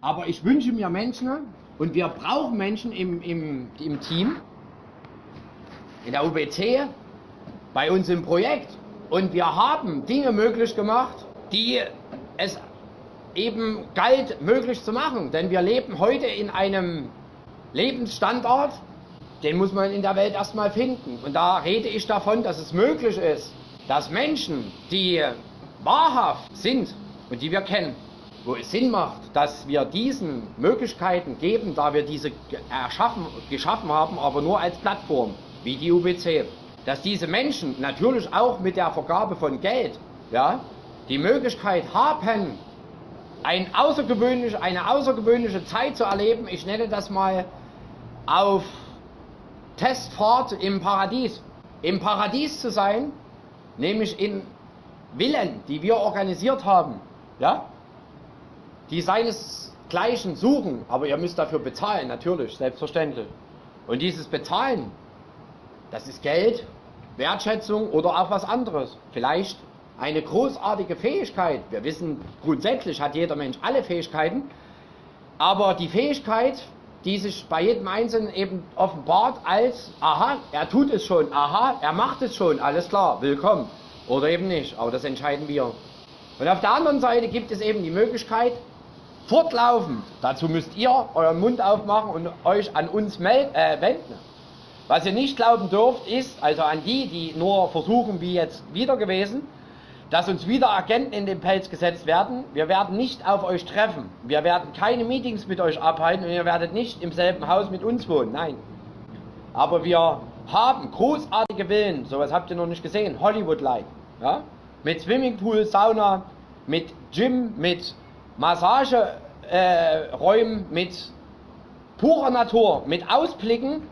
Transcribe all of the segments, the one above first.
Aber ich wünsche mir Menschen und wir brauchen Menschen im, im, im Team, in der UBC, bei uns im Projekt. Und wir haben Dinge möglich gemacht, die es eben galt möglich zu machen. Denn wir leben heute in einem Lebensstandard, den muss man in der Welt erstmal finden. Und da rede ich davon, dass es möglich ist, dass Menschen, die wahrhaft sind und die wir kennen, wo es Sinn macht, dass wir diesen Möglichkeiten geben, da wir diese erschaffen, geschaffen haben, aber nur als Plattform, wie die UBC, dass diese Menschen natürlich auch mit der Vergabe von Geld ja, die Möglichkeit haben, ein außergewöhnlich, eine außergewöhnliche Zeit zu erleben, ich nenne das mal auf Testfahrt im Paradies. Im Paradies zu sein, nämlich in Villen, die wir organisiert haben, ja, die seinesgleichen suchen, aber ihr müsst dafür bezahlen, natürlich, selbstverständlich. Und dieses Bezahlen, das ist Geld, Wertschätzung oder auch was anderes. Vielleicht eine großartige Fähigkeit. Wir wissen, grundsätzlich hat jeder Mensch alle Fähigkeiten, aber die Fähigkeit, die sich bei jedem Einzelnen eben offenbart als, aha, er tut es schon, aha, er macht es schon, alles klar, willkommen. Oder eben nicht, aber das entscheiden wir. Und auf der anderen Seite gibt es eben die Möglichkeit, fortlaufend, dazu müsst ihr euren Mund aufmachen und euch an uns melden, äh, wenden. Was ihr nicht glauben dürft, ist, also an die, die nur versuchen, wie jetzt wieder gewesen, dass uns wieder Agenten in den Pelz gesetzt werden. Wir werden nicht auf euch treffen. Wir werden keine Meetings mit euch abhalten und ihr werdet nicht im selben Haus mit uns wohnen. Nein. Aber wir haben großartige Villen, sowas habt ihr noch nicht gesehen, Hollywood-like. Ja? Mit Swimmingpool, Sauna, mit Gym, mit Massageräumen, äh, mit purer Natur, mit Ausblicken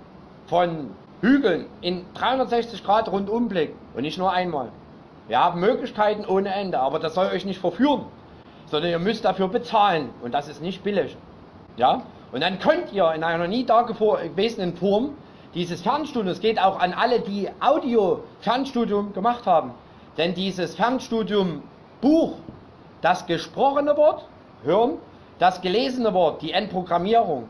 von Hügeln in 360 Grad Rundumblick und nicht nur einmal. Wir haben Möglichkeiten ohne Ende, aber das soll euch nicht verführen, sondern ihr müsst dafür bezahlen und das ist nicht billig. Ja? Und dann könnt ihr in einer nie dagewesenen Form dieses Fernstudium, es geht auch an alle, die Audio-Fernstudium gemacht haben, denn dieses Fernstudium Buch, das gesprochene Wort, hören, das gelesene Wort, die Entprogrammierung.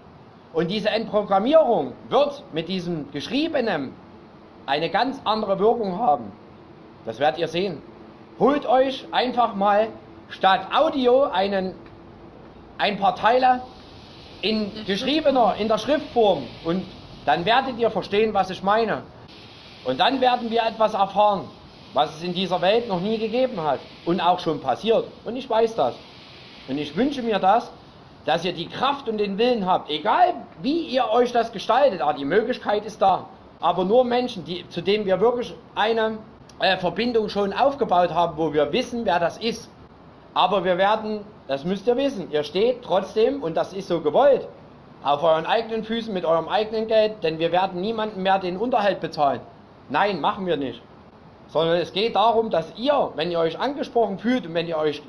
Und diese Entprogrammierung wird mit diesem geschriebenen eine ganz andere Wirkung haben. Das werdet ihr sehen. Holt euch einfach mal statt Audio einen, ein paar Teile in geschriebener, in der Schriftform und dann werdet ihr verstehen, was ich meine. Und dann werden wir etwas erfahren, was es in dieser Welt noch nie gegeben hat und auch schon passiert. Und ich weiß das. Und ich wünsche mir das, dass ihr die Kraft und den Willen habt, egal wie ihr euch das gestaltet, aber die Möglichkeit ist da. Aber nur Menschen, die, zu denen wir wirklich eine äh, Verbindung schon aufgebaut haben, wo wir wissen, wer das ist. Aber wir werden, das müsst ihr wissen, ihr steht trotzdem, und das ist so gewollt, auf euren eigenen Füßen mit eurem eigenen Geld, denn wir werden niemandem mehr den Unterhalt bezahlen. Nein, machen wir nicht. Sondern es geht darum, dass ihr, wenn ihr euch angesprochen fühlt und wenn ihr euch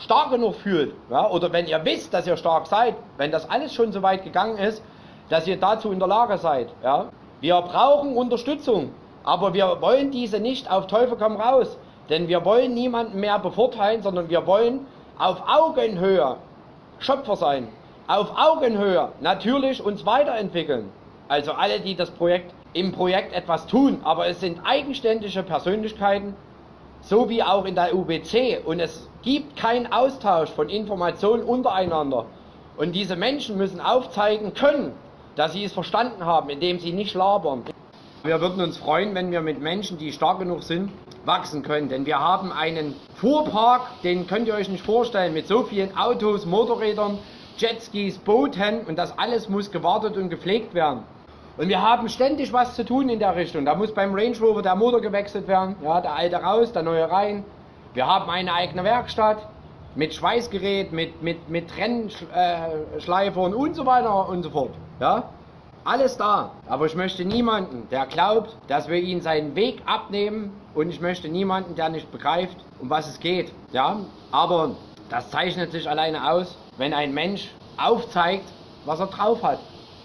stark genug fühlt, ja, oder wenn ihr wisst, dass ihr stark seid, wenn das alles schon so weit gegangen ist, dass ihr dazu in der Lage seid. Ja. Wir brauchen Unterstützung. Aber wir wollen diese nicht auf Teufel komm raus, denn wir wollen niemanden mehr bevorteilen, sondern wir wollen auf Augenhöhe Schöpfer sein, auf Augenhöhe natürlich uns weiterentwickeln. Also alle, die das Projekt im Projekt etwas tun, aber es sind eigenständige Persönlichkeiten, so wie auch in der UBC und es gibt keinen Austausch von Informationen untereinander. Und diese Menschen müssen aufzeigen können, dass sie es verstanden haben, indem sie nicht labern. Wir würden uns freuen, wenn wir mit Menschen, die stark genug sind, wachsen können. Denn wir haben einen Fuhrpark, den könnt ihr euch nicht vorstellen, mit so vielen Autos, Motorrädern, Jetskis, Booten und das alles muss gewartet und gepflegt werden. Und wir haben ständig was zu tun in der Richtung. Da muss beim Range Rover der Motor gewechselt werden, ja, der alte raus, der neue rein. Wir haben eine eigene Werkstatt mit Schweißgerät, mit, mit, mit Trennschleifern und so weiter und so fort. Ja? Alles da. Aber ich möchte niemanden, der glaubt, dass wir ihn seinen Weg abnehmen und ich möchte niemanden, der nicht begreift, um was es geht. Ja, aber das zeichnet sich alleine aus, wenn ein Mensch aufzeigt, was er drauf hat,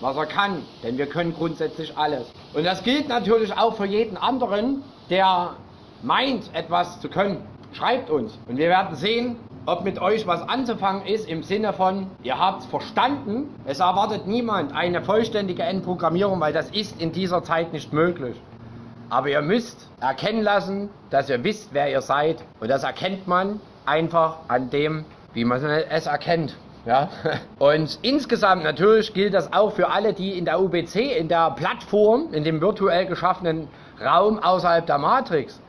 was er kann. Denn wir können grundsätzlich alles. Und das gilt natürlich auch für jeden anderen, der meint, etwas zu können. Schreibt uns und wir werden sehen, ob mit euch was anzufangen ist im Sinne von, ihr habt es verstanden, es erwartet niemand eine vollständige Endprogrammierung, weil das ist in dieser Zeit nicht möglich. Aber ihr müsst erkennen lassen, dass ihr wisst, wer ihr seid. Und das erkennt man einfach an dem, wie man es erkennt. Ja? Und insgesamt natürlich gilt das auch für alle, die in der UBC, in der Plattform, in dem virtuell geschaffenen Raum außerhalb der Matrix,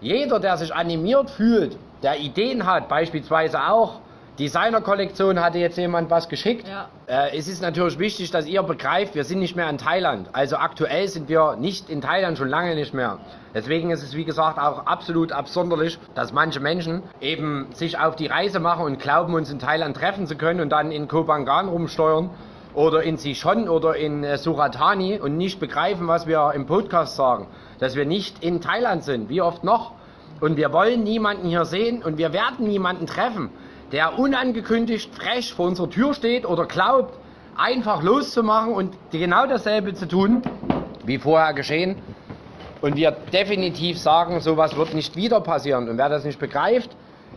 jeder, der sich animiert fühlt, der Ideen hat, beispielsweise auch, Designer-Kollektion hatte jetzt jemand was geschickt. Ja. Äh, es ist natürlich wichtig, dass ihr begreift, wir sind nicht mehr in Thailand. Also aktuell sind wir nicht in Thailand, schon lange nicht mehr. Deswegen ist es, wie gesagt, auch absolut absonderlich, dass manche Menschen eben sich auf die Reise machen und glauben, uns in Thailand treffen zu können und dann in Kopangan rumsteuern oder in Sichon oder in äh, Suratani und nicht begreifen, was wir im Podcast sagen. Dass wir nicht in Thailand sind. Wie oft noch? Und wir wollen niemanden hier sehen und wir werden niemanden treffen der unangekündigt frech vor unserer Tür steht oder glaubt, einfach loszumachen und genau dasselbe zu tun, wie vorher geschehen. Und wir definitiv sagen, sowas wird nicht wieder passieren. Und wer das nicht begreift,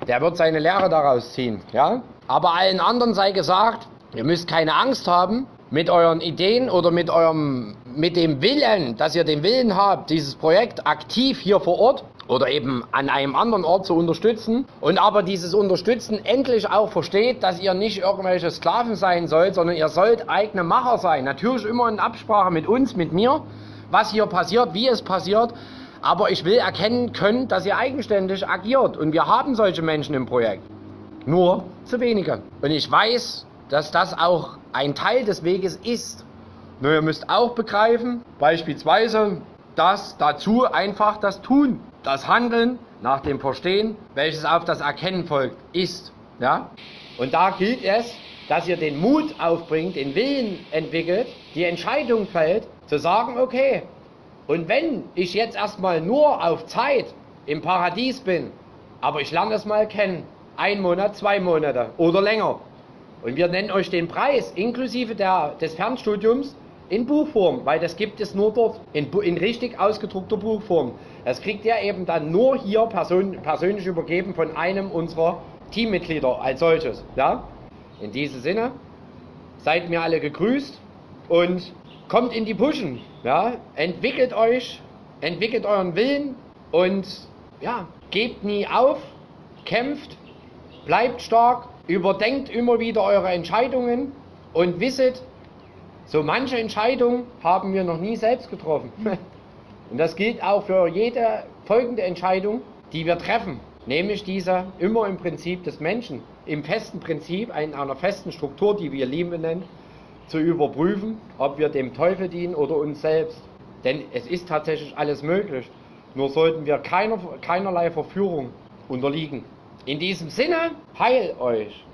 der wird seine Lehre daraus ziehen. Ja? Aber allen anderen sei gesagt, ihr müsst keine Angst haben mit euren Ideen oder mit eurem, mit dem Willen, dass ihr den Willen habt, dieses Projekt aktiv hier vor Ort oder eben an einem anderen Ort zu unterstützen und aber dieses Unterstützen endlich auch versteht, dass ihr nicht irgendwelche Sklaven sein sollt, sondern ihr sollt eigene Macher sein. Natürlich immer in Absprache mit uns, mit mir, was hier passiert, wie es passiert. Aber ich will erkennen können, dass ihr eigenständig agiert. Und wir haben solche Menschen im Projekt. Nur zu wenige. Und ich weiß, dass das auch ein Teil des Weges ist. Nur ihr müsst auch begreifen, beispielsweise, dass dazu einfach das Tun das Handeln nach dem Verstehen, welches auf das Erkennen folgt, ist. Ja? Und da gilt es, dass ihr den Mut aufbringt, den Willen entwickelt, die Entscheidung fällt, zu sagen, okay, und wenn ich jetzt erstmal nur auf Zeit im Paradies bin, aber ich lerne es mal kennen, ein Monat, zwei Monate oder länger, und wir nennen euch den Preis inklusive der, des Fernstudiums in Buchform, weil das gibt es nur dort, in, in richtig ausgedruckter Buchform. Das kriegt ihr eben dann nur hier person, persönlich übergeben von einem unserer Teammitglieder als solches. Ja? In diesem Sinne, seid mir alle gegrüßt und kommt in die Pushen. Ja? Entwickelt euch, entwickelt euren Willen und ja, gebt nie auf, kämpft, bleibt stark, überdenkt immer wieder eure Entscheidungen und wisset, so manche Entscheidung haben wir noch nie selbst getroffen. Und das gilt auch für jede folgende Entscheidung, die wir treffen. Nämlich diese immer im Prinzip des Menschen, im festen Prinzip, in einer festen Struktur, die wir Liebe nennen, zu überprüfen, ob wir dem Teufel dienen oder uns selbst. Denn es ist tatsächlich alles möglich. Nur sollten wir keiner, keinerlei Verführung unterliegen. In diesem Sinne, heil euch!